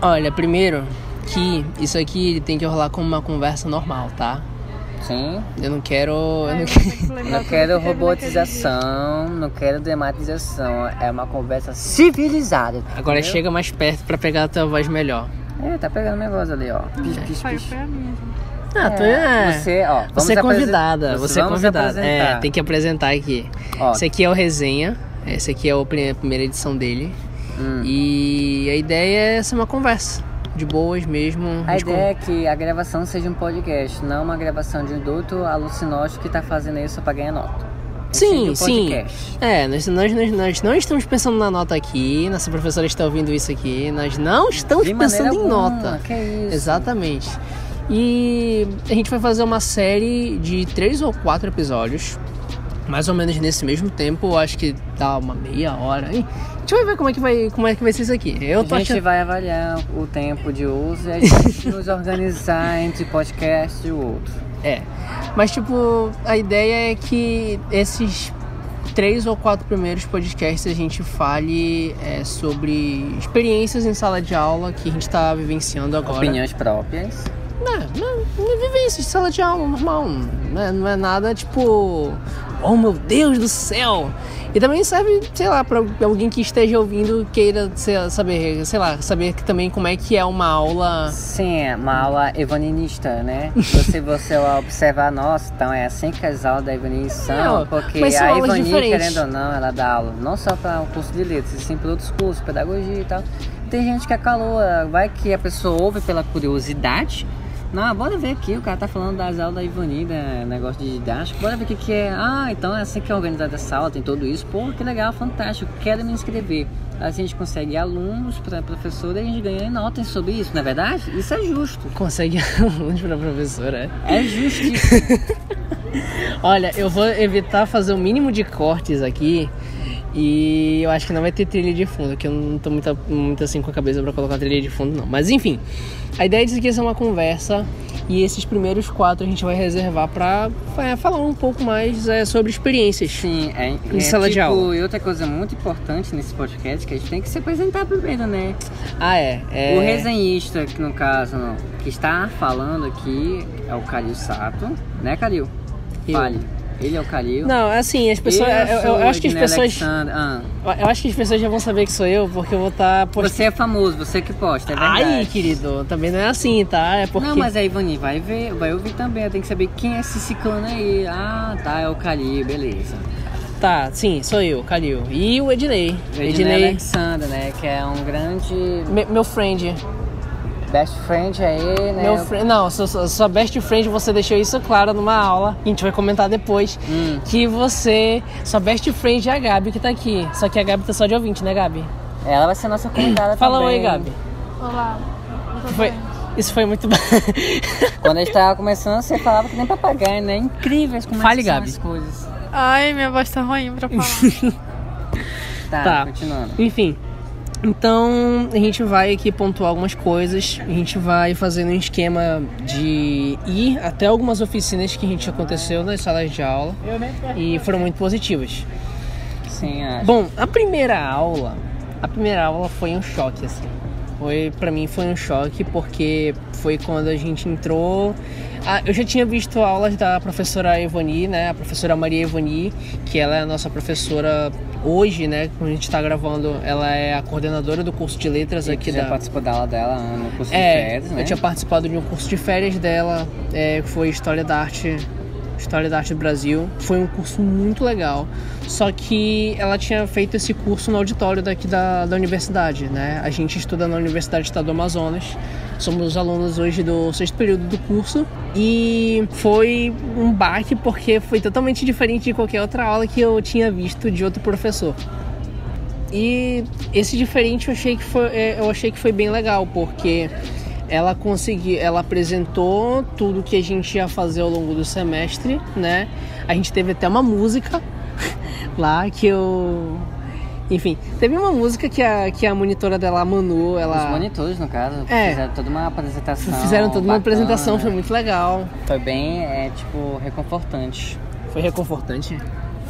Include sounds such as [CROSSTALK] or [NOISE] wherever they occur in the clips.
Olha, primeiro que isso aqui tem que rolar como uma conversa normal, tá? Sim. Eu não quero. Eu não, não quero robotização, não quero dramatização. É uma conversa civilizada. Agora entendeu? chega mais perto para pegar a tua voz melhor. É, tá pegando minha voz ali, ó. Pis, pis, pis. Ah, tu é. Você, ó, você é convidada. Você é convidada. É, tem que apresentar aqui. Ó, esse aqui é o resenha. Esse aqui é a primeira edição dele. Hum. E a ideia é ser uma conversa de boas mesmo. A ideia é que a gravação seja um podcast, não uma gravação de um doutor alucinótico que tá fazendo isso pra ganhar nota. Sim, sim. É, nós, nós, nós, nós, não estamos pensando na nota aqui, nossa professora está ouvindo isso aqui, nós não estamos de pensando em nota. Que é isso? Exatamente. E a gente vai fazer uma série de três ou quatro episódios, mais ou menos nesse mesmo tempo, acho que dá uma meia hora. Hein? gente vai ver como é que vai, como é que vai ser isso aqui. Eu a gente achando... vai avaliar o tempo de uso e a gente [LAUGHS] nos organizar entre podcast e o outro. É. Mas tipo, a ideia é que esses três ou quatro primeiros podcasts a gente fale é, sobre experiências em sala de aula que a gente está vivenciando agora. Opiniões próprias. Não, não, não é vivência de sala de aula normal. Não é, não é nada tipo, oh meu Deus do céu, e também serve, sei lá, para alguém que esteja ouvindo queira saber, sei lá, saber que também como é que é uma aula. Sim, é uma aula evaninista, né? Se você [LAUGHS] observar, nossa, então é assim que as aulas da Ivani são, porque a Ivani, querendo ou não, ela dá aula não só para o curso de letras, e sim para outros cursos, pedagogia e tal. Tem gente que é calor, vai que a pessoa ouve pela curiosidade não, bora ver aqui, o cara tá falando das aulas da Ivani, né, negócio de didático. Bora ver o que, que é. Ah, então é assim que é organizada essa aula, tem tudo isso. Pô, que legal, fantástico, quero me inscrever. Assim a gente consegue alunos para professora e a gente ganha notas sobre isso, não é verdade? Isso é justo. Consegue [LAUGHS] alunos para professora, é? É justíssimo. [LAUGHS] Olha, eu vou evitar fazer o mínimo de cortes aqui. E eu acho que não vai ter trilha de fundo, que eu não tô muito, muito assim com a cabeça para colocar trilha de fundo, não. Mas enfim, a ideia disso aqui é ser uma conversa e esses primeiros quatro a gente vai reservar para é, falar um pouco mais é, sobre experiências. Sim, é, em é, sala tipo, de aula. E outra coisa muito importante nesse podcast que a gente tem que se apresentar primeiro, né? Ah, é. é... O resenhista, que no caso, que está falando aqui é o Calil Sato, né, Calil? Fale. Ele é o Calil. Não, assim, as pessoas. Eu, eu, eu acho que as pessoas. Ah. Eu acho que as pessoas já vão saber que sou eu, porque eu vou estar. Tá post... Você é famoso, você que posta, é verdade. Ai, querido, também não é assim, tá? É porque... Não, mas aí, Ivani, vai ver, vai ouvir também. Tem que saber quem é esse ciclano aí. Ah, tá, é o Calil, beleza. Tá, sim, sou eu, Calil. E o Ednei. O Ednei, Ednei Alexander, né? Que é um grande. Me, meu friend. Best friend aí, né? Meu fr não, sua, sua best friend, você deixou isso claro numa aula, que a gente vai comentar depois. Hum. Que você, sua best friend é a Gabi que tá aqui. Só que a Gabi tá só de ouvinte, né, Gabi? Ela vai ser nossa convidada Fala também. oi, Gabi. Olá. Foi, isso foi muito bom. [LAUGHS] Quando a gente tava começando, você falava que nem papagaio, né? Incríveis como Fale, são Gabi. as coisas. Ai, minha voz tá ruim pra falar. [LAUGHS] tá, tá, continuando. Enfim, então a gente vai aqui pontuar algumas coisas, a gente vai fazendo um esquema de ir até algumas oficinas que a gente aconteceu nas salas de aula e foram muito positivas. Sim, acho. Bom, a primeira aula, a primeira aula foi um choque assim. Foi para mim foi um choque porque foi quando a gente entrou ah, eu já tinha visto aulas da professora Evani, né? A professora Maria Evani, que ela é a nossa professora hoje, né? Quando a gente está gravando, ela é a coordenadora do curso de letras e aqui da. participou da aula dela no curso é, de férias, né? Eu tinha participado de um curso de férias dela, é, que foi História da Arte História da Arte do Brasil. Foi um curso muito legal. Só que ela tinha feito esse curso no auditório daqui da, da universidade, né? A gente estuda na Universidade do Estado do Amazonas. Somos alunos hoje do sexto período do curso. E foi um baque porque foi totalmente diferente de qualquer outra aula que eu tinha visto de outro professor. E esse diferente eu achei que foi, é, eu achei que foi bem legal, porque ela conseguiu, ela apresentou tudo que a gente ia fazer ao longo do semestre, né? A gente teve até uma música [LAUGHS] lá que eu enfim, teve uma música que a, que a monitora dela, a Manu, ela... Os monitores, no caso, é, fizeram toda uma apresentação Fizeram toda bacana, uma apresentação, foi muito legal. Foi bem, é, tipo, reconfortante. Foi reconfortante?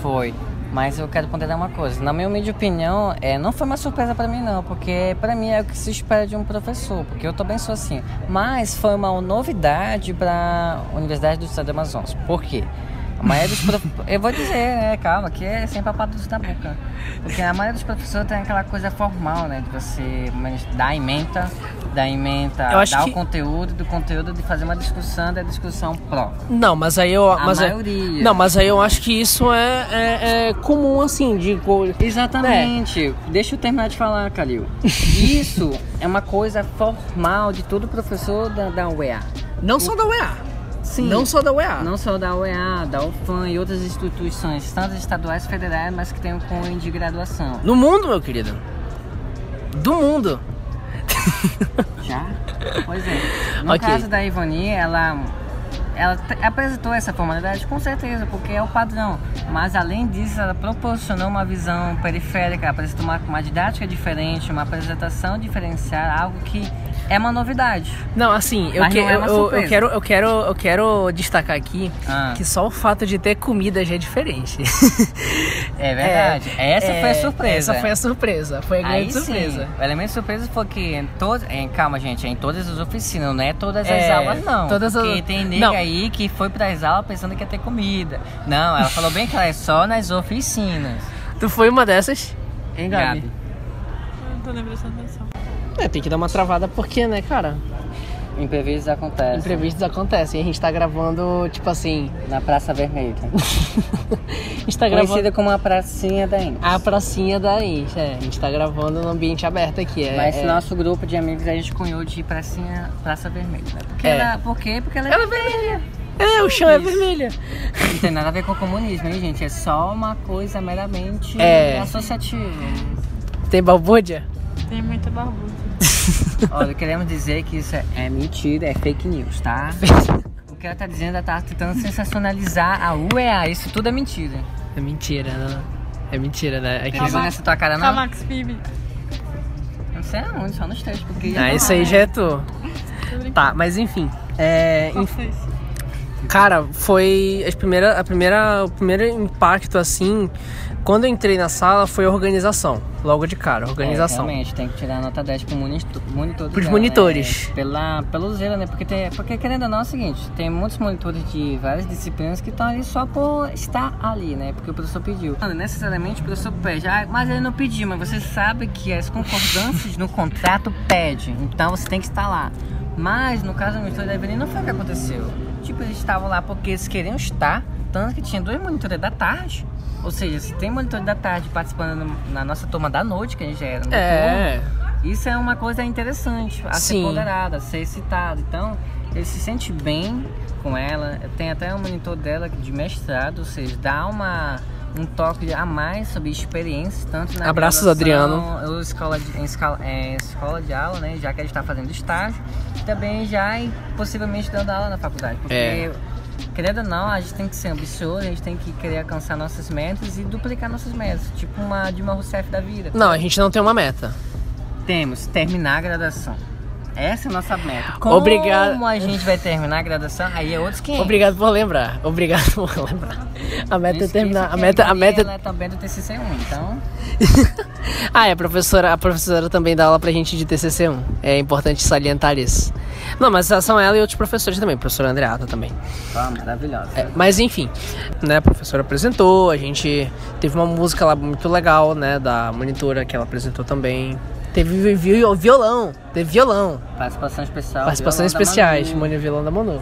Foi. Mas eu quero ponderar uma coisa. Na minha humilde opinião, é, não foi uma surpresa para mim, não, porque para mim é o que se espera de um professor, porque eu também sou assim. Mas foi uma novidade para a Universidade do Estado do Amazonas. Por quê? A maioria dos prof... Eu vou dizer, né, calma, que é sem papados da boca. Porque a maioria dos professores tem aquela coisa formal, né? De você dar ementa, dar ementa, dar que... o conteúdo, do conteúdo de fazer uma discussão, da discussão pró. Não, mas aí eu. A mas maioria. É... Não, mas aí eu acho que isso é, é, é comum, assim, de. Exatamente. É. Deixa eu terminar de falar, Calil. Isso é uma coisa formal de todo professor da, da UEA. Não só da UEA. Sim. Não só da UEA. Não só da UEA, da UFAM e outras instituições, tanto estaduais e federais, mas que tenham cunho de graduação. No mundo, meu querido. Do mundo. Já? Pois é. [LAUGHS] No okay. caso da Ivani, ela ela apresentou essa formalidade com certeza, porque é o padrão. Mas além disso, ela proporcionou uma visão periférica, apresentou uma, uma didática diferente, uma apresentação diferenciada, algo que é uma novidade. Não, assim, eu, que, é eu, eu, quero, eu, quero, eu quero destacar aqui ah. que só o fato de ter comida já é diferente. [LAUGHS] É verdade. É, essa é, foi a surpresa. Essa foi a surpresa. Foi a grande Aí, surpresa. Sim. O elemento surpresa foi que em todas. Calma, gente, é em todas as oficinas, não é todas as aulas, não. Todas porque as... tem nega aí que foi para as aulas pensando que ia ter comida. Não, ela falou bem que ela é só nas oficinas. Tu foi uma dessas? Hein, Gabi? Gabi. Não tô nem prestando atenção. É, tem que dar uma travada porque, né, cara? Imprevistos acontecem. Imprevistos acontecem. A gente tá gravando, tipo assim. Na Praça Vermelha. [LAUGHS] a gente tá gravando. Conhecida como a Pracinha da Int. A Pracinha da Int, é. A gente tá gravando no ambiente aberto aqui. É, Mas é... nosso grupo de amigos a gente cunhou de Pracinha, Praça Vermelha. Né? Porque é. ela, por quê? Porque ela é, ela é vermelha. É, o chão é vermelho. Não tem nada a ver com o comunismo, hein, gente? É só uma coisa meramente é. associativa. Tem balbúrdia? Tem muita balbúrdia. [LAUGHS] Olha, queremos dizer que isso é mentira, é fake news, tá? o que ela tá dizendo, ela tá tentando sensacionalizar a UEA. Isso tudo é mentira. É mentira, né? É mentira, né? É que não nessa tua cara, não? Camax Pib. Não sei aonde, só nos três, porque... Ah, isso aí já é tu. Tá, mas enfim. É... Cara, foi a primeira, a primeira, o primeiro impacto assim quando eu entrei na sala foi organização, logo de cara, organização. É, realmente, tem que tirar a nota 10 pro monitor, monitor Pros dela, monitores. Né? Pela, pelo zelo, né? Porque, tem, porque querendo ou não é o seguinte, tem muitos monitores de várias disciplinas que estão ali só por estar ali, né? Porque o professor pediu. Não necessariamente o professor pede, ah, mas ele não pediu, mas você sabe que as concordâncias no contrato pede, então você tem que estar lá. Mas no caso do monitor da Evelyn não foi o que aconteceu. Tipo, eles estavam lá porque eles queriam estar, tanto que tinha dois monitores da tarde ou seja, se tem monitor da tarde participando na nossa turma da noite, que a gente já era no é. Turno, isso é uma coisa interessante a Sim. ser ponderada, a ser citada. Então, ele se sente bem com ela. Tem até um monitor dela de mestrado, ou seja, dá uma um toque a mais sobre experiências, tanto na Abraços, Adriano. Ou escola de, em escola, é, escola de aula, né? Já que a gente está fazendo estágio, e também já e possivelmente dando aula na faculdade. Porque é querendo ou não, a gente tem que ser ambicioso, a gente tem que querer alcançar nossas metas e duplicar nossas metas. Tipo uma Dilma Rousseff da vida. Não, a gente não tem uma meta. Temos, terminar a graduação. Essa é a nossa meta. Como Obrigado. a gente vai terminar a graduação? Aí é outros 500. Obrigado por lembrar. Obrigado por lembrar. A meta é terminar. A meta, a meta. Ela é também do TCC1, então. [LAUGHS] ah, é, a professora, a professora também dá aula pra gente de TCC1. É importante salientar isso. Não, mas são ela e outros professores também, professora Andreata também. Ah, maravilhosa. É, mas enfim, né, a professora apresentou, a gente teve uma música lá muito legal, né, da monitora que ela apresentou também. Teve violão, teve violão. Participação especial. Participações especiais, Manu. violão da Manu.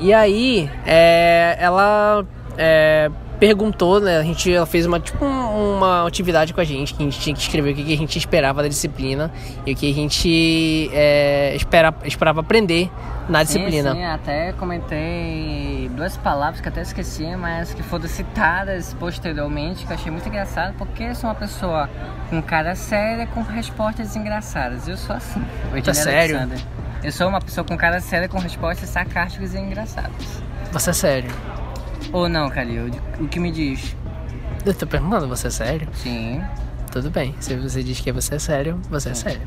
E aí, é, ela é, perguntou, né? A gente ela fez uma, tipo, uma atividade com a gente, que a gente tinha que escrever o que a gente esperava da disciplina e o que a gente é, espera, esperava aprender na disciplina. Sim, até comentei duas palavras que até esqueci, mas que foram citadas posteriormente, que eu achei muito engraçado, porque eu sou uma pessoa com cara séria com respostas engraçadas. Eu sou assim. Tá sério? Alexander. Eu sou uma pessoa com cara séria com respostas sarcásticas e engraçadas. Você é sério? Ou não, Calil? O que me diz? Eu tô perguntando, você é sério? Sim. Tudo bem. Se você diz que você é sério, você é, é sério.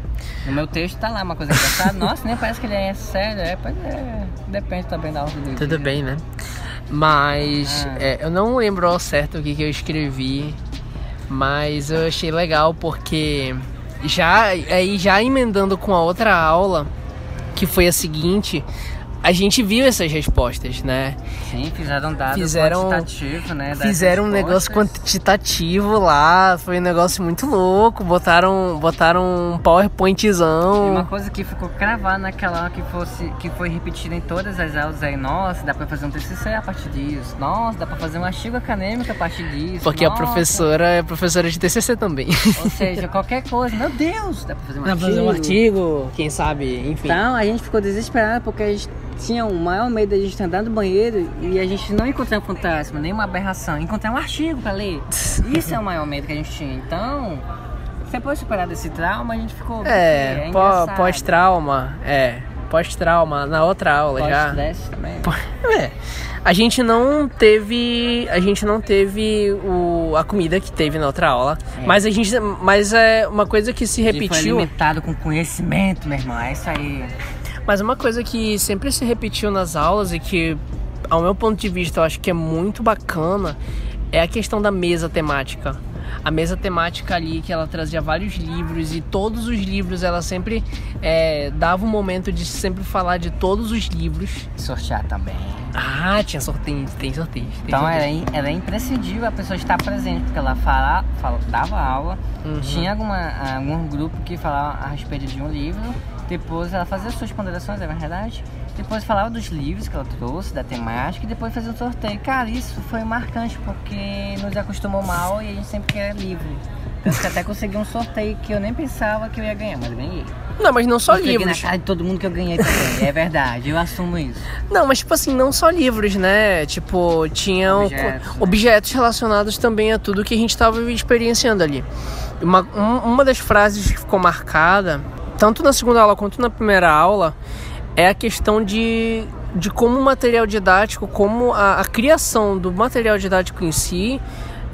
No meu texto tá lá uma coisa engraçada. Nossa, nem parece que ele é sério. É, pois é. Depende também da ordem do Tudo dia. bem, né? Mas ah. é, eu não lembro ao certo o que, que eu escrevi. Mas eu achei legal porque já aí já emendando com a outra aula, que foi a seguinte, a gente viu essas respostas, né? Sim, fizeram dado fizeram, quantitativo, né? Fizeram um negócio quantitativo lá, foi um negócio muito louco. Botaram, botaram um PowerPointzão. E uma coisa que ficou cravada naquela que fosse que foi repetida em todas as aulas aí, nossa, dá pra fazer um TCC a partir disso. Nossa, dá pra fazer um artigo acadêmico a partir disso. Porque nossa. a professora é professora de TCC também. Ou seja, qualquer coisa, meu Deus, dá pra fazer um dá artigo. Dá pra fazer um artigo, quem sabe, enfim. Então, a gente ficou desesperado porque a gente tinha o maior medo de a gente andar no banheiro e a gente não encontrar um fantasma, nenhuma aberração, encontrar um artigo para ler. Isso é o maior medo que a gente tinha. Então, depois de superar desse trauma, a gente ficou. É, é pós-trauma, é. Pós-trauma, na outra aula pós já. também. [LAUGHS] É. A gente não teve. A gente não teve o, a comida que teve na outra aula. É. Mas a gente. Mas é uma coisa que se repetiu. foi alimentado com conhecimento, meu irmão. É isso aí. Mas uma coisa que sempre se repetiu nas aulas e que, ao meu ponto de vista, eu acho que é muito bacana é a questão da mesa temática. A mesa temática ali que ela trazia vários livros e todos os livros ela sempre é, dava um momento de sempre falar de todos os livros. Sortear também. Ah, tinha sorteio, tem sorteio. Tem então sorteio. Era, era imprescindível a pessoa estar presente, porque ela fala, fala dava aula, uhum. tinha alguma, algum grupo que falava a respeito de um livro depois ela fazia suas ponderações, é verdade? Depois falava dos livros que ela trouxe, da temática, e depois fazia o sorteio. Cara, isso foi marcante porque nos acostumou mal e a gente sempre quer livro. Que até consegui um sorteio que eu nem pensava que eu ia ganhar, mas ganhei. Não, mas não só eu livros. na cara de todo mundo que eu ganhei também. é verdade, eu assumo isso. Não, mas tipo assim, não só livros, né? Tipo, tinham objetos, né? objetos relacionados também a tudo que a gente estava experienciando ali. Uma, um, uma das frases que ficou marcada tanto na segunda aula quanto na primeira aula, é a questão de, de como o material didático, como a, a criação do material didático em si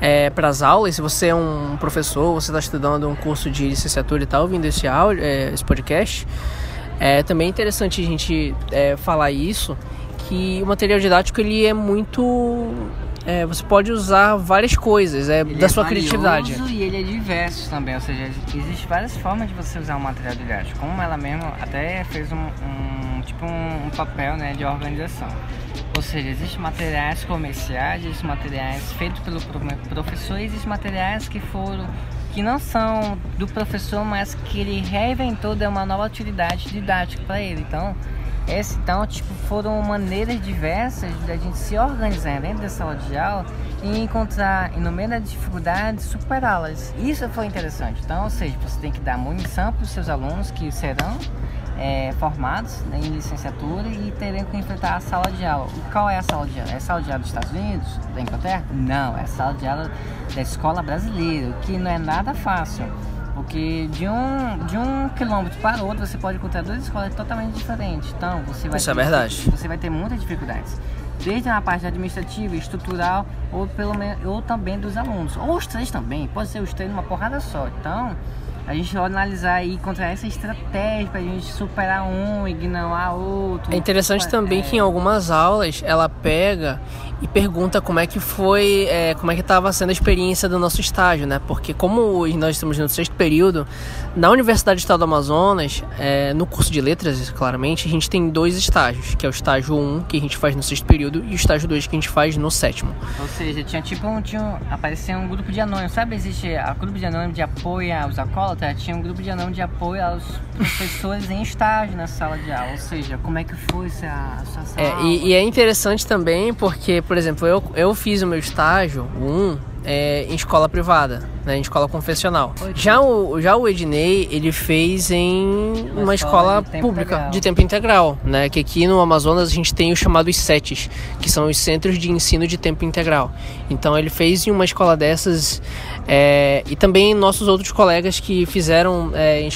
é, para as aulas. Se você é um professor, você está estudando um curso de licenciatura e tal, ouvindo esse, áudio, é, esse podcast, é também interessante a gente é, falar isso, que o material didático ele é muito é, você pode usar várias coisas é, da é sua criatividade. E ele é diverso também, ou seja, existem várias formas de você usar o material didático. Como ela mesma até fez um, um tipo um, um, papel né, de organização. Ou seja, existem materiais comerciais, existem materiais feitos pelo professor, existem materiais que foram que não são do professor, mas que ele reinventou, deu uma nova utilidade didática para ele. Então, esse, então, tipo, foram maneiras diversas da gente se organizar dentro da sala de aula e encontrar, e no meio da dificuldade, superá-las. Isso foi interessante. Então, ou seja, você tem que dar munição para os seus alunos que serão é, formados né, em licenciatura e terem que enfrentar a sala de aula. Qual é a sala de aula? É a sala de aula dos Estados Unidos? Da Inglaterra? Não, é a sala de aula da escola brasileira, que não é nada fácil. Porque de um, de um quilômetro para outro você pode encontrar duas escolas totalmente diferentes. Então você vai Isso é ter, é verdade. Você vai ter muitas dificuldades. Desde a parte administrativa, estrutural ou, pelo, ou também dos alunos. Ou os três também. Pode ser os três numa porrada só. Então a gente vai analisar e encontrar essa estratégia para a gente superar um, ignorar outro. É interessante também é... que em algumas aulas ela pega e pergunta como é que foi, é, como é que estava sendo a experiência do nosso estágio, né? Porque como nós estamos no sexto período, na Universidade do Estado do Amazonas, é, no curso de letras, claramente, a gente tem dois estágios, que é o estágio 1, que a gente faz no sexto período, e o estágio 2, que a gente faz no sétimo. Ou seja, tinha tipo um, tinha, aparecia um grupo de anônimos, sabe? Existe a grupo de anônimos de apoio aos alcoólatras, tinha um grupo de anônimos de apoio aos professores em estágio na sala de aula. Ou seja, como é que foi essa, essa sala? É, e, e é interessante também porque por exemplo, eu, eu fiz o meu estágio, um, é, em escola privada, né, em escola confessional. Já o, já o Ednei, ele fez em uma, escola, de pública integral. de tempo integral, né, que aqui no Amazonas a gente tem os chamados CETs, que são os Centros de Ensino de Tempo Integral. Então ele fez em uma escola dessas é, e também nossos outros colegas que fizeram, é, em,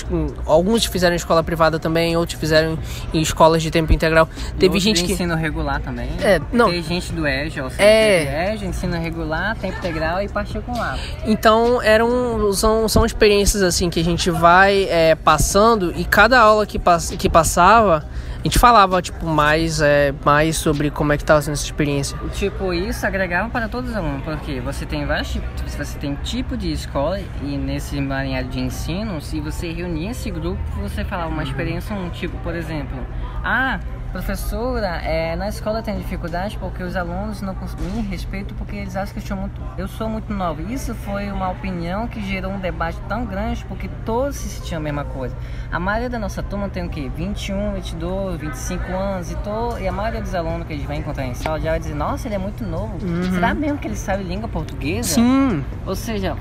alguns fizeram em escola privada também, outros fizeram em escolas de tempo integral. Teve gente que ensino regular também. É, não. Tem gente do EJA, ou seja, é... EJA, ensino regular, tempo integral e particular. Então eram são, são experiências assim que a gente vai é, passando e cada aula que, pass, que passava a gente falava, tipo, mais, é, mais sobre como é que estava sendo essa experiência. Tipo, isso agregava para todos os alunos, porque você tem vários tipos, você tem tipo de escola e nesse emaranhado de ensino, se você reunir esse grupo, você falava uma experiência, um tipo, por exemplo, ah, Professora, é, na escola tem dificuldade porque os alunos não me respeitam porque eles acham que eu, muito, eu sou muito nova. Isso foi uma opinião que gerou um debate tão grande porque todos se sentiam a mesma coisa. A maioria da nossa turma tem o quê? 21, 22, 25 anos e, to, e a maioria dos alunos que gente vai encontrar em sala já vai dizer: Nossa, ele é muito novo. Uhum. Será mesmo que ele sabe língua portuguesa? Sim. Ou seja,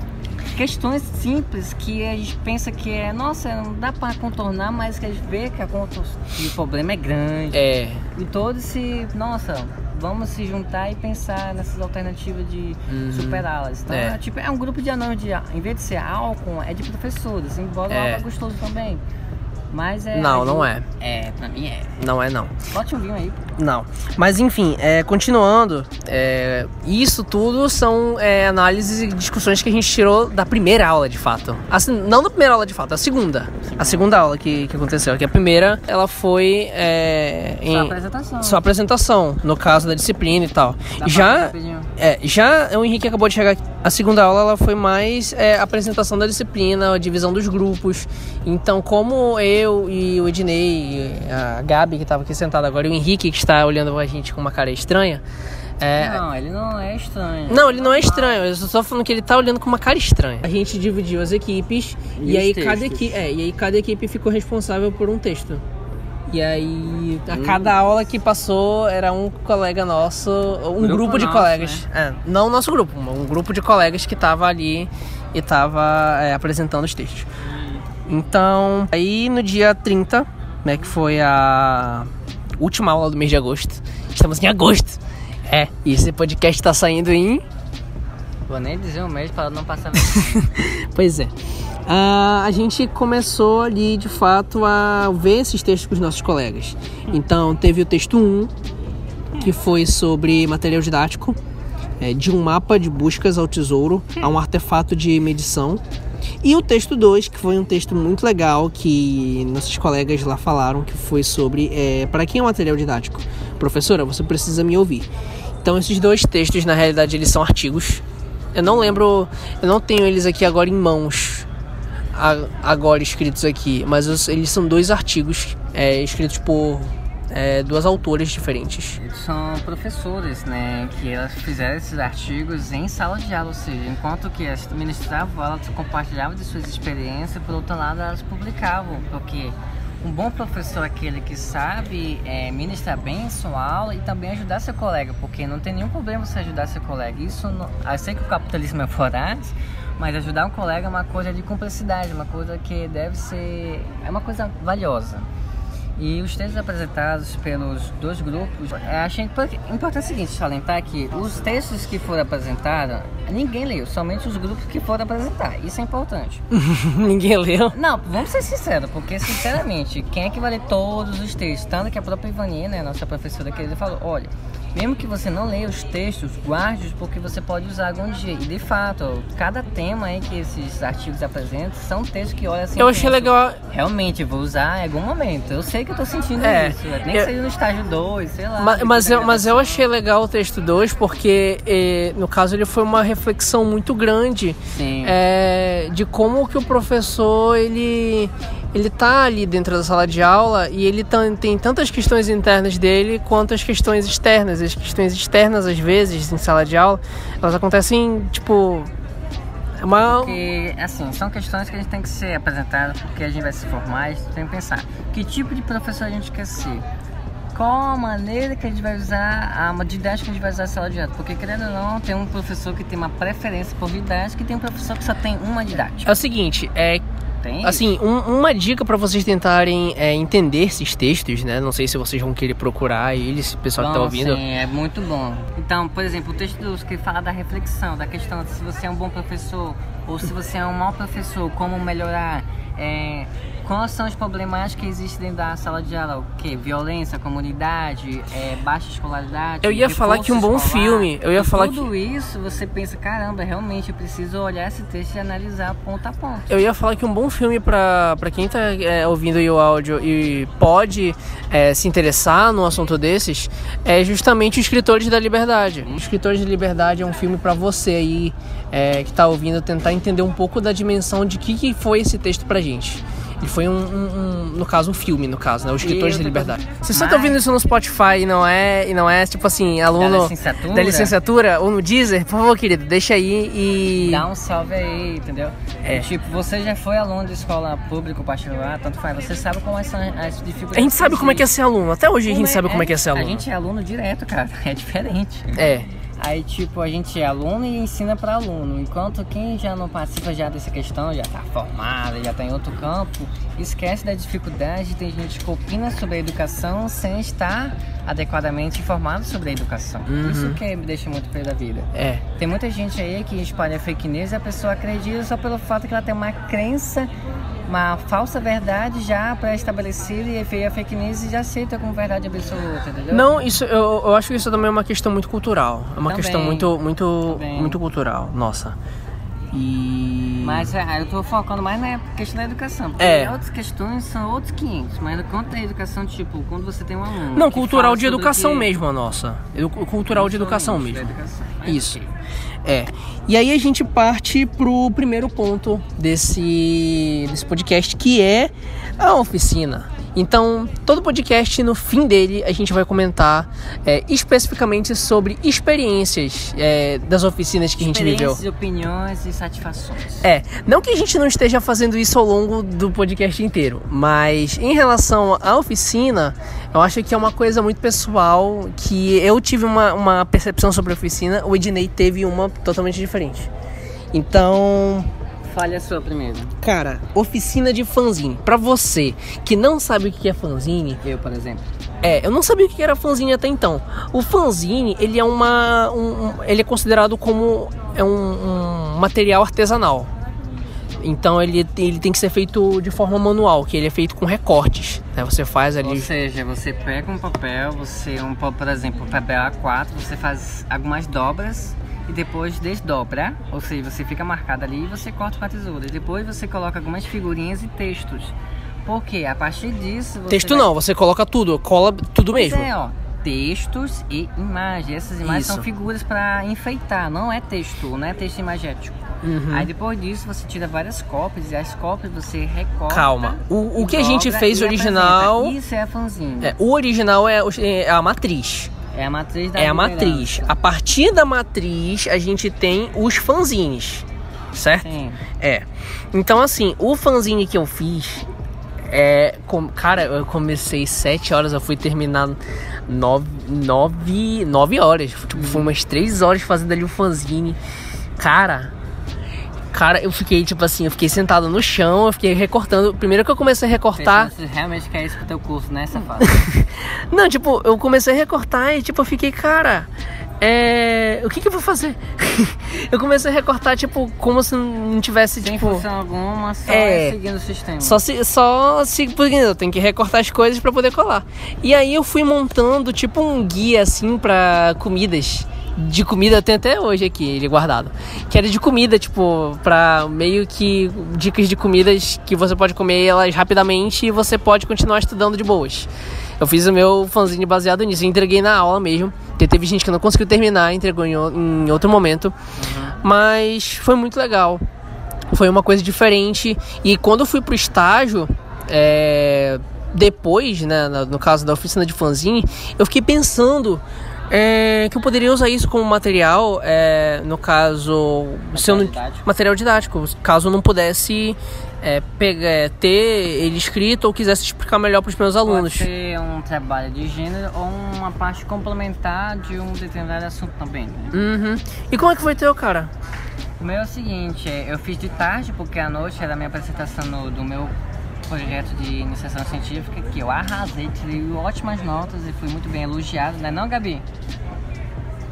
questões simples que a gente pensa que é, nossa, não dá para contornar, mas que a gente vê que, a, que o problema é grande. É. E todos se, nossa, vamos se juntar e pensar nessas alternativas de uhum. superá-las. Então, é. tipo, é um grupo de anões de, em vez de ser álcool, é de professores, embora é. o álcool é gostoso também. Mas é. Não, não é. É, pra mim é. Não é, não. Bote um vinho aí. Não. Mas enfim, é, continuando, é, isso tudo são é, análises e discussões que a gente tirou da primeira aula, de fato. Assim, não da primeira aula, de fato, a segunda. A segunda aula que, que aconteceu. Que a primeira, ela foi. É, em, sua apresentação. Sua apresentação, no caso da disciplina e tal. Dá já. É, já o Henrique acabou de chegar. A segunda aula, ela foi mais é, apresentação da disciplina, a divisão dos grupos. Então, como eu e o Ednei, a Gabi que estava aqui sentada agora, e o Henrique que está olhando a gente com uma cara estranha. É... Não, ele não é estranho. Não, ele não é estranho. Eu só falando que ele tá olhando com uma cara estranha. A gente dividiu as equipes e, e aí cada equipe, é, e aí cada equipe ficou responsável por um texto. E aí, a hum. cada aula que passou, era um colega nosso, um grupo, grupo de nosso, colegas. Né? É, não o nosso grupo, um grupo de colegas que tava ali e tava é, apresentando os textos. Então, aí no dia 30, né, que foi a última aula do mês de agosto. Estamos em agosto. É, e esse podcast tá saindo em. Vou nem dizer um mês para não passar [LAUGHS] Pois é. Uh, a gente começou ali de fato a ver esses textos com os nossos colegas. Então, teve o texto 1, que foi sobre material didático, é, de um mapa de buscas ao tesouro a um artefato de medição e o texto 2, que foi um texto muito legal que nossos colegas lá falaram, que foi sobre é, para quem é um material didático. Professora, você precisa me ouvir. Então esses dois textos, na realidade, eles são artigos. Eu não lembro, eu não tenho eles aqui agora em mãos, agora escritos aqui, mas eles são dois artigos é, escritos por é, duas autoras diferentes. São professores, né, que elas fizeram esses artigos em sala de aula, ou seja, enquanto que elas ministravam, elas compartilhavam de suas experiências, por outro lado elas publicavam, porque um bom professor é aquele que sabe é, ministrar bem sua aula e também ajudar seu colega, porque não tem nenhum problema você ajudar seu colega. Isso, não, eu sei que o capitalismo é voraz, mas ajudar um colega é uma coisa de cumplicidade, uma coisa que deve ser, é uma coisa valiosa. E os textos apresentados pelos dois grupos, é, achei importante o seguinte, salientar que os textos que foram apresentados, ninguém leu, somente os grupos que foram apresentar. Isso é importante. [LAUGHS] ninguém leu? Não, vamos ser sinceros, porque sinceramente, quem é que vai ler todos os textos? Tanto que a própria Ivani, né, nossa professora querida, falou, olha, mesmo que você não leia os textos, guarde-os porque você pode usar algum dia. E de fato, cada tema aí que esses artigos apresentam são textos que olha assim. Eu achei legal. Realmente, vou usar em algum momento. Eu sei que eu tô sentindo é, isso. Nem eu... que seja no estágio 2, sei lá. Mas, mas eu, mas eu achei legal o texto 2 porque, eh, no caso, ele foi uma reflexão muito grande é, de como que o professor ele ele tá ali dentro da sala de aula e ele tem tantas questões internas dele quanto as questões externas. As questões externas, às vezes, em sala de aula, elas acontecem, tipo. É uma... Porque, assim, são questões que a gente tem que ser apresentadas porque a gente vai se formar e tem que pensar que tipo de professor a gente quer ser qual a maneira que a gente vai usar, a didática que a gente vai usar a sala de aula. Porque, querendo ou não, tem um professor que tem uma preferência por didática e tem um professor que só tem uma didática. É o seguinte, é tem assim, um, uma dica para vocês tentarem é, entender esses textos, né? Não sei se vocês vão querer procurar eles, o pessoal bom, que tá ouvindo. Sim, é muito bom. Então, por exemplo, o texto que fala da reflexão, da questão de se você é um bom professor ou se você é um mau professor, como melhorar. É, quais são as problemáticas que existem dentro da sala de aula? O que? Violência, comunidade, é, baixa escolaridade. Eu ia falar que um bom escolar, filme. Eu ia falar tudo que... isso você pensa, caramba, realmente eu preciso olhar esse texto e analisar ponto a ponto. Eu ia falar que um bom filme pra quem tá é, ouvindo o áudio e pode é, se interessar num assunto desses é justamente o Escritores da Liberdade. O Escritores da Liberdade é um filme para você aí é, que tá ouvindo tentar entender um pouco da dimensão de que, que foi esse texto pra gente. E foi um, um, um, no caso, um filme, no caso, né? Os Escritores da Liberdade. Se você tá ouvindo isso no Spotify e não é, e não é tipo assim, aluno da licenciatura, da licenciatura ou no Deezer, por favor, querido, deixa aí e. Dá um salve aí, entendeu? É. Tipo, você já foi aluno de escola pública ou particular, tanto faz, você sabe como são as dificuldades. A gente sabe como é que é ser aluno, até hoje a gente sabe como é que é ser aluno. A gente é aluno direto, cara, [LAUGHS] é diferente. É. Aí, tipo, a gente é aluno e ensina para aluno. Enquanto quem já não participa já dessa questão, já tá formado, já tá em outro campo, esquece da dificuldade. Tem gente que opina sobre a educação sem estar adequadamente informado sobre a educação. Uhum. Isso que me deixa muito pé da vida. É. Tem muita gente aí que espalha fake news e a pessoa acredita só pelo fato que ela tem uma crença uma falsa verdade já pré-estabelecida e veio a fake news e já aceita como verdade absoluta, entendeu? Não, isso eu, eu acho que isso também é uma questão muito cultural. É uma também, questão muito muito também. muito cultural, nossa. E... Mas é, eu tô focando mais na questão da educação. Porque é. outras questões são outros 500. Mas quanto da educação, tipo, quando você tem um aluno. Não, cultural de educação que... mesmo, a nossa. Cultural de educação mesmo. Educação. Isso. É. E aí a gente parte pro primeiro ponto desse, desse podcast, que é a oficina. Então, todo podcast, no fim dele, a gente vai comentar é, especificamente sobre experiências é, das oficinas que a gente viveu. opiniões e satisfações. É, não que a gente não esteja fazendo isso ao longo do podcast inteiro, mas em relação à oficina, eu acho que é uma coisa muito pessoal, que eu tive uma, uma percepção sobre a oficina, o Ednei teve uma totalmente diferente. Então, Fale a sua primeiro. Cara, oficina de fanzine. Pra você que não sabe o que é fanzine. Eu, por exemplo. É, eu não sabia o que era fanzine até então. O fanzine, ele é uma. Um, ele é considerado como é um, um material artesanal. Então ele, ele tem que ser feito de forma manual, que ele é feito com recortes. Né? Você faz ali. Ou seja, você pega um papel, você, um, por exemplo, papel A4, você faz algumas dobras e depois desdobra, ou seja, você fica marcado ali e você corta com a tesoura. E depois você coloca algumas figurinhas e textos. Porque a partir disso. Texto vai... não, você coloca tudo, cola tudo mesmo. É, ó. Textos e imagens. Essas imagens Isso. são figuras para enfeitar, não é texto, não é texto imagético. Uhum. Aí depois disso você tira várias cópias e as cópias você recorta. Calma. O, o que a gente fez original. Apresenta. Isso é a fanzinha. É, o original é, é a matriz. É a matriz da É a matriz. A partir da matriz, a gente tem os fanzines. Certo? Sim. É. Então, assim, o fanzine que eu fiz. É. Com, cara, eu comecei 7 horas, eu fui terminar 9, 9, 9 horas. Tipo, foi umas 3 horas fazendo ali o fanzine. Cara, Cara, eu fiquei, tipo assim, eu fiquei sentado no chão, eu fiquei recortando. Primeiro que eu comecei a recortar. Você realmente quer isso pro teu curso, né, safado? [LAUGHS] não, tipo, eu comecei a recortar e, tipo, eu fiquei, cara. É. O que, que eu vou fazer? [LAUGHS] eu comecei a recortar, tipo, como se não tivesse, Sem tipo. alguma, só é, seguindo o sistema. Só, se, só seguindo. Eu tenho que recortar as coisas para poder colar. E aí eu fui montando, tipo, um guia, assim, para comidas de comida tem até hoje aqui, ele guardado. Que era de comida, tipo, pra meio que dicas de comidas que você pode comer elas rapidamente e você pode continuar estudando de boas. Eu fiz o meu fanzine baseado nisso, eu entreguei na aula mesmo. Porque teve gente que não conseguiu terminar, entregou em, em outro momento. Uhum. Mas foi muito legal. Foi uma coisa diferente. E quando eu fui pro estágio, é, depois, né, no caso da oficina de fanzine, eu fiquei pensando é, que eu poderia usar isso como material, é, no caso, material, não, didático. material didático, caso eu não pudesse é, pegar, é, ter ele escrito ou quisesse explicar melhor para os meus alunos. Pode ser um trabalho de gênero ou uma parte complementar de um determinado assunto também. Né? Uhum. E como é que foi teu, cara? O meu é o seguinte, eu fiz de tarde porque à noite era a minha apresentação no, do meu projeto de iniciação científica que eu arrasei, tirei ótimas notas e fui muito bem elogiado, né não, Gabi?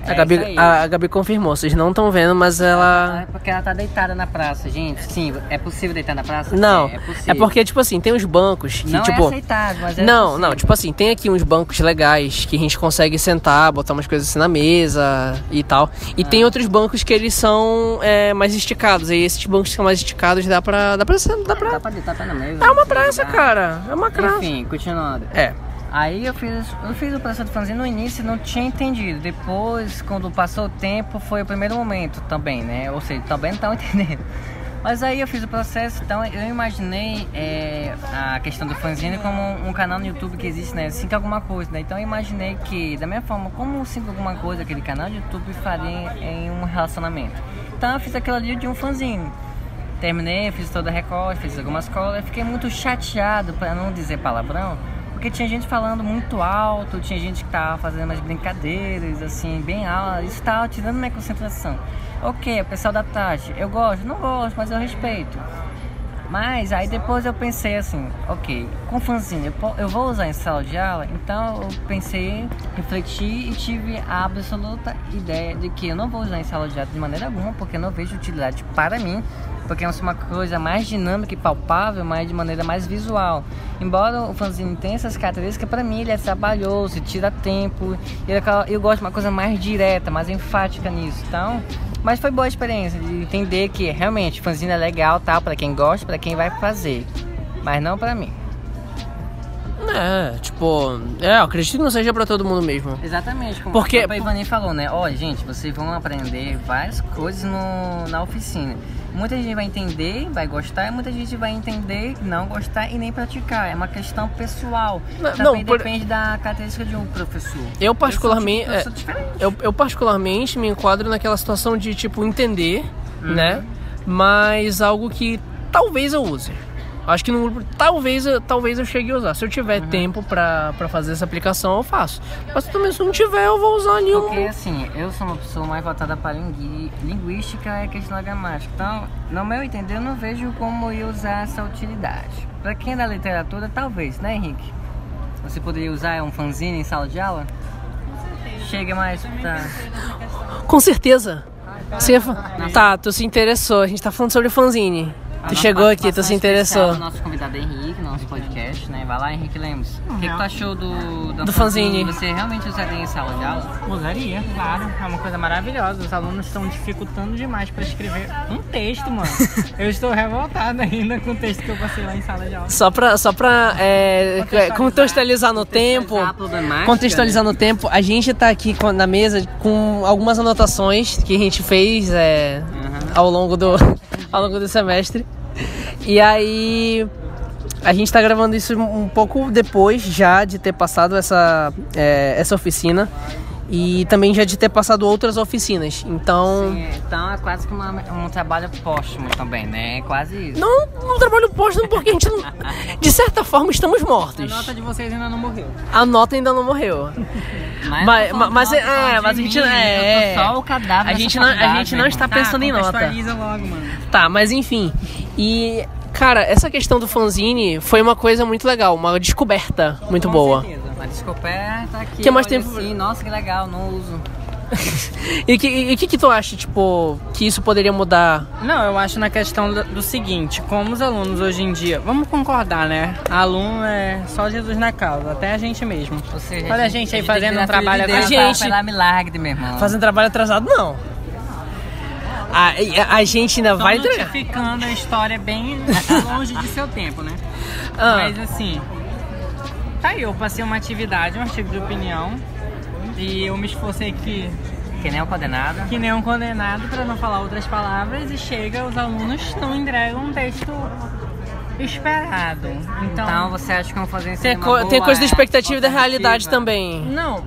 A Gabi, é a, a, Gabi confirmou, vocês não estão vendo, mas ela. É porque ela tá deitada na praça, gente. Sim, é possível deitar na praça? Não. É, é, é porque, tipo assim, tem uns bancos que, não tipo. É aceitável, mas é não, possível. não, tipo assim, tem aqui uns bancos legais que a gente consegue sentar, botar umas coisas assim na mesa e tal. E ah. tem outros bancos que eles são é, mais esticados. E esses bancos que são mais esticados dá pra. Dá pra. Dá pra, dá pra deitar na mesa. É uma praça, cara. É uma praça. Enfim, continuando. É. Aí eu fiz, eu fiz o processo de fanzine no início não tinha entendido. Depois, quando passou o tempo, foi o primeiro momento também, né? Ou seja, também não estava [LAUGHS] entendendo. Mas aí eu fiz o processo, então eu imaginei é, a questão do fanzine como um, canal no YouTube que existe, né? Cinco alguma coisa, né? Então eu imaginei que, da minha forma, como cinco alguma coisa, aquele canal de YouTube faria em um relacionamento. Então eu fiz aquilo ali de um fanzine. Terminei, fiz toda a recorte, fiz algumas colas, fiquei muito chateado, para não dizer palavrão, porque tinha gente falando muito alto, tinha gente que tava fazendo umas brincadeiras, assim, bem alto. Isso tava tirando minha concentração. Ok, o pessoal da tarde, eu gosto, não gosto, mas eu respeito. Mas aí depois eu pensei assim, ok, com fanzine eu vou usar em sala de aula, então eu pensei, refleti e tive a absoluta ideia de que eu não vou usar em sala de aula de maneira alguma, porque eu não vejo utilidade para mim porque é uma coisa mais dinâmica e palpável, mas de maneira mais visual. Embora o fanzine tenha essas características, para mim ele é trabalhoso, tira tempo, é eu gosto de uma coisa mais direta, mais enfática nisso. Então, mas foi boa a experiência de entender que realmente fanzine é legal, tá, para quem gosta, para quem vai fazer, mas não para mim. É, tipo, é, eu acredito que não seja pra todo mundo mesmo. Exatamente, como Porque... o Ivani falou, né? Ó, gente, vocês vão aprender várias coisas no, na oficina. Muita gente vai entender, vai gostar, e muita gente vai entender, não gostar e nem praticar. É uma questão pessoal. Não, Também não, depende por... da característica de um professor. Eu particularmente, eu, tipo é, eu, eu, particularmente me enquadro naquela situação de tipo entender, uhum. né? Mas algo que talvez eu use. Acho que no grupo, talvez, talvez eu chegue a usar. Se eu tiver uhum. tempo pra, pra fazer essa aplicação, eu faço. Mas também se não tiver, eu vou usar nenhum. Porque assim, eu sou uma pessoa mais voltada para lingui, linguística e questão da gramática. Então, no meu entender, eu não vejo como eu usar essa utilidade. Para quem é da literatura, talvez, né, Henrique? Você poderia usar um fanzine em sala de aula? Chega mais pra... Com certeza. Você... Tá, tu se interessou. A gente tá falando sobre fanzine. Tu chegou aqui, tu se interessou. nosso convidado Henrique, nosso podcast, né? Vai lá, Henrique Lemos. O que, que tu achou do, do, do fanzine? Você realmente usaria em sala de aula? Usaria, claro. É uma coisa maravilhosa. Os alunos estão dificultando demais para escrever um texto, mano. [LAUGHS] eu estou revoltado ainda com o texto que eu passei lá em sala de aula. Só pra, só pra é, contextualizar, contextualizar no tempo. Contextualizar no tempo, a gente tá aqui na mesa com algumas anotações que a gente fez é, uhum. ao longo do ao longo do semestre. E aí a gente está gravando isso um pouco depois já de ter passado essa, é, essa oficina e também já de ter passado outras oficinas. Então. Sim, então é quase que uma, um trabalho póstumo também, né? É quase isso. Não, um trabalho póstumo porque a gente, não, [LAUGHS] de certa forma, estamos mortos. A nota de vocês ainda não morreu. A nota ainda não morreu. Mas, mas, mas, mas é, mas a gente não é. Só o cadáver. A gente não, a gente não está pensando tá, em nota. logo, mano. Tá, mas enfim. E Cara, essa questão do fanzine foi uma coisa muito legal, uma descoberta muito Com boa. Certeza. Uma descoberta que, que mais tempo... assim, nossa, que legal, não uso. E o que, que, que tu acha, tipo, que isso poderia mudar? Não, eu acho na questão do, do, seguinte, como os alunos hoje em dia, vamos concordar, né? Aluno é só Jesus na causa, até a gente mesmo. Seja, Olha a gente aí fazendo um trabalho de Deus, gente, pela milagre, meu irmão. Fazendo trabalho atrasado, não. A, a, a gente ainda Só vai ficando a história bem longe de seu tempo, né? Ah. Mas assim, tá aí, eu passei uma atividade, um artigo de opinião, e eu me esforcei que que nem um condenado. Que nem um condenado, para não falar outras palavras, e chega, os alunos não entregam um texto esperado. Então, então você acha que vão fazer isso? Tem, co tem coisa da expectativa e da realidade também. Não,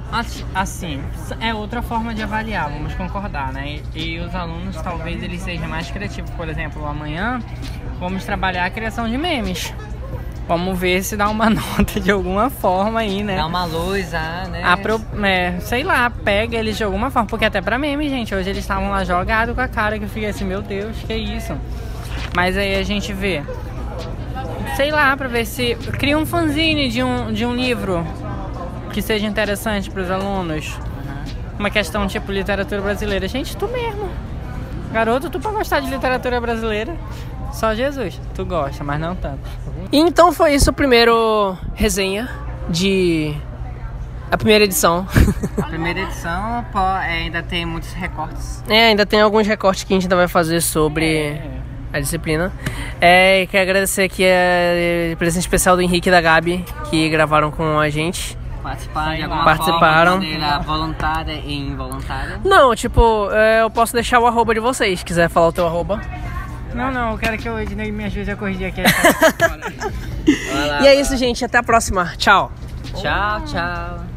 assim, é outra forma de avaliar, vamos concordar, né? E, e os alunos talvez eles sejam mais criativos. Por exemplo, amanhã vamos trabalhar a criação de memes. Vamos ver se dá uma [LAUGHS] nota de alguma forma aí, né? Dá uma luz, ah, né? A pro, é, sei lá, pega eles de alguma forma. Porque até pra meme, gente, hoje eles estavam lá jogados com a cara que eu fiquei assim, meu Deus, que isso? Mas aí a gente vê sei lá, para ver se cria um fanzine de um, de um livro que seja interessante para os alunos. uma questão tipo literatura brasileira. Gente, tu mesmo. Garoto, tu pra gostar de literatura brasileira, só Jesus. Tu gosta, mas não tanto. Então foi isso o primeiro resenha de a primeira edição. A primeira edição pô, é, ainda tem muitos recortes. É, ainda tem alguns recortes que a gente ainda vai fazer sobre é. a disciplina. É, quero agradecer aqui a presença especial do Henrique e da Gabi, que gravaram com a gente. Participaram de alguma Participaram. forma, voluntária e involuntária? Não, tipo, é, eu posso deixar o arroba de vocês, se quiser falar o teu arroba. Não, não, eu quero que o Ednei me ajude a corrigir aqui. [LAUGHS] e é isso, gente. Até a próxima. Tchau. Tchau, tchau.